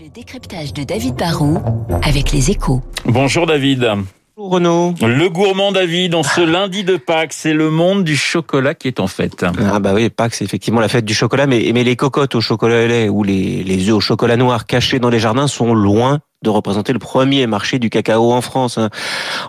Le décryptage de David Barrault avec les échos. Bonjour David. Bonjour Renaud. Le gourmand David, en ce lundi de Pâques, c'est le monde du chocolat qui est en fête. Ah bah oui, Pâques c'est effectivement la fête du chocolat, mais, mais les cocottes au chocolat au lait ou les, les œufs au chocolat noir cachés dans les jardins sont loin de représenter le premier marché du cacao en France. hein.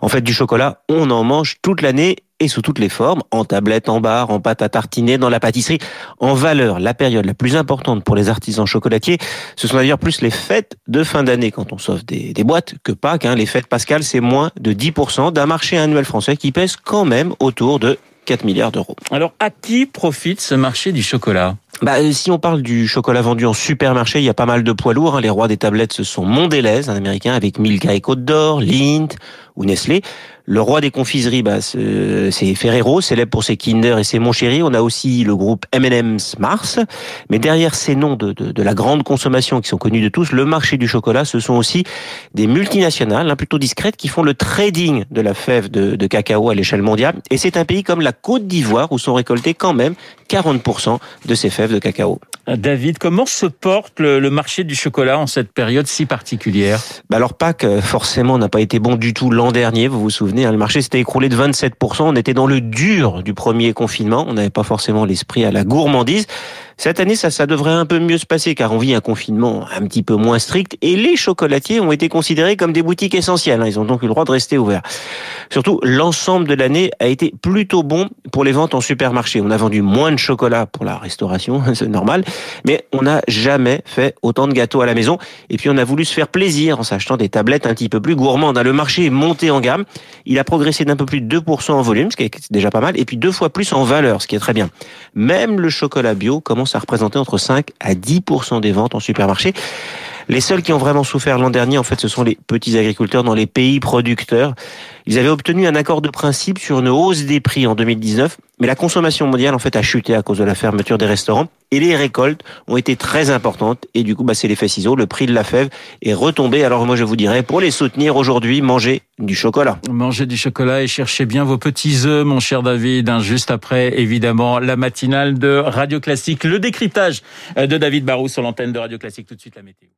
En fait, du chocolat, on en mange toute l'année et sous toutes les formes, en tablette, en bar, en pâte à tartiner, dans la pâtisserie. En valeur, la période la plus importante pour les artisans chocolatiers, ce sont d'ailleurs plus les fêtes de fin d'année quand on sauve des, des boîtes que Pâques. hein. Les fêtes pascales, c'est moins de 10% d'un marché annuel français qui pèse quand même autour de 4 milliards d'euros. Alors, à qui profite ce marché du chocolat? Bah, euh, si on parle du chocolat vendu en supermarché, il y a pas mal de poids lourds. hein. Les rois des tablettes, ce sont Mondelez, un américain, avec Milka et Côte d'Or, Lindt ou Nestlé. Le roi des confiseries, bah, c'est Ferrero, célèbre pour ses Kinder et ses Mon Chéri. On a aussi le groupe M&M's Mars. Mais derrière ces noms de, de, de la grande consommation qui sont connus de tous, le marché du chocolat, ce sont aussi des multinationales, hein, plutôt discrètes, qui font le trading de la fève de, de cacao à l'échelle mondiale. Et c'est un pays comme la Côte d'Ivoire où sont récoltés quand même 40% de ces fèves de cacao. David, comment se porte le, le marché du chocolat en cette période si particulière? Bah alors Pâques, euh, forcément, n'a pas été bon du tout l'an dernier, vous vous souvenez, hein, le marché s'était écroulé de 27%, on était dans le dur du premier confinement, on n'avait pas forcément l'esprit à la gourmandise. Cette année, ça, ça devrait un peu mieux se passer car on vit un confinement un petit peu moins strict et les chocolatiers ont été considérés comme des boutiques essentielles. hein. Ils ont donc eu le droit de rester ouverts. Surtout, l'ensemble de l'année a été plutôt bon pour les ventes en supermarché. On a vendu moins de chocolat pour la restauration, c'est normal, mais on n'a jamais fait autant de gâteaux à la maison. Et puis, on a voulu se faire plaisir en s'achetant des tablettes un petit peu plus gourmandes. hein. Le marché est monté en gamme. Il a progressé d'un peu plus de 2% en volume, ce qui est déjà pas mal, et puis deux fois plus en valeur, ce qui est très bien. Même le chocolat bio commence à représenter entre 5 à 10% des ventes en supermarché. Les seuls qui ont vraiment souffert l'an dernier, en fait, ce sont les petits agriculteurs dans les pays producteurs. Ils avaient obtenu un accord de principe sur une hausse des prix en 2019, mais la consommation mondiale, en fait, a chuté à cause de la fermeture des restaurants et les récoltes ont été très importantes et du coup, bah, c'est l'effet ciseau. Le prix de la fève est retombé. Alors moi, je vous dirais, pour les soutenir aujourd'hui, mangez du chocolat. Mangez du chocolat et cherchez bien vos petits œufs, mon cher David. hein, juste après, évidemment, la matinale de Radio Classique. Le décryptage de David Barou sur l'antenne de Radio Classique. Tout de suite, la météo.